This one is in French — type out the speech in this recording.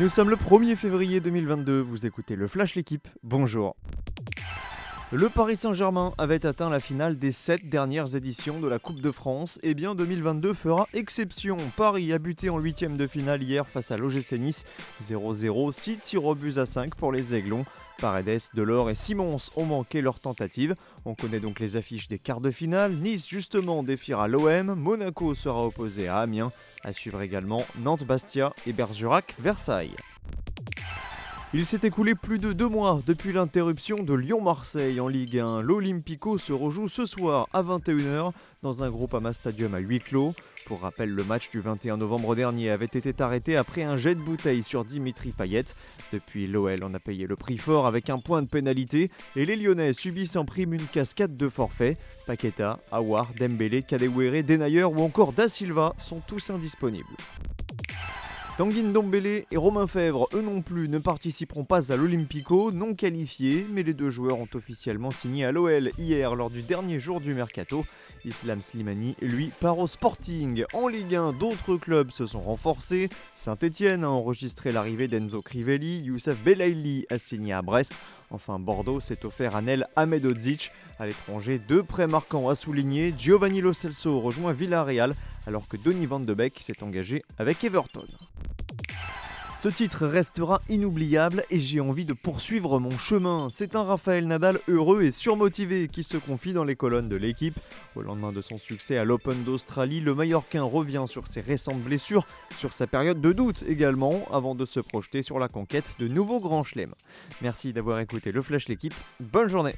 Nous sommes le 1er février 2022, vous écoutez le Flash L'équipe, bonjour. Le Paris Saint-Germain avait atteint la finale des 7 dernières éditions de la Coupe de France, et bien 2022 fera exception. Paris a buté en 8 de finale hier face à l'OGC Nice 0-0, 6 tirs au but à 5 pour les Aiglons. Paredes, Delors et Simons ont manqué leur tentative. On connaît donc les affiches des quarts de finale. Nice justement défiera l'OM, Monaco sera opposé à Amiens. À suivre également Nantes-Bastia et Bergerac-Versailles. Il s'est écoulé plus de deux mois depuis l'interruption de Lyon-Marseille en Ligue 1. L'Olympico se rejoue ce soir à 21h dans un groupe Ama Stadium à huis clos. Pour rappel, le match du 21 novembre dernier avait été arrêté après un jet de bouteille sur Dimitri Payet. Depuis, l'OL en a payé le prix fort avec un point de pénalité et les Lyonnais subissent en prime une cascade de forfaits. Paqueta, Awar, Dembélé, Kadewere, Denayer ou encore Da Silva sont tous indisponibles. Tanguy Dombele et Romain Fèvre, eux non plus, ne participeront pas à l'Olympico, non qualifiés, mais les deux joueurs ont officiellement signé à l'OL hier lors du dernier jour du mercato. Islam Slimani, lui, part au Sporting. En Ligue 1, d'autres clubs se sont renforcés. Saint-Etienne a enregistré l'arrivée d'Enzo Crivelli, Youssef Belaili a signé à Brest. Enfin, Bordeaux s'est offert à Nel Ahmedodzic. À l'étranger, deux prêts marquants à souligner. Giovanni Lo Celso rejoint Villarreal, alors que Donny Van de Beek s'est engagé avec Everton. Ce titre restera inoubliable et j'ai envie de poursuivre mon chemin. C'est un Raphaël Nadal heureux et surmotivé qui se confie dans les colonnes de l'équipe. Au lendemain de son succès à l'Open d'Australie, le Mallorquin revient sur ses récentes blessures, sur sa période de doute également, avant de se projeter sur la conquête de nouveaux grands chelems. Merci d'avoir écouté le Flash l'équipe. Bonne journée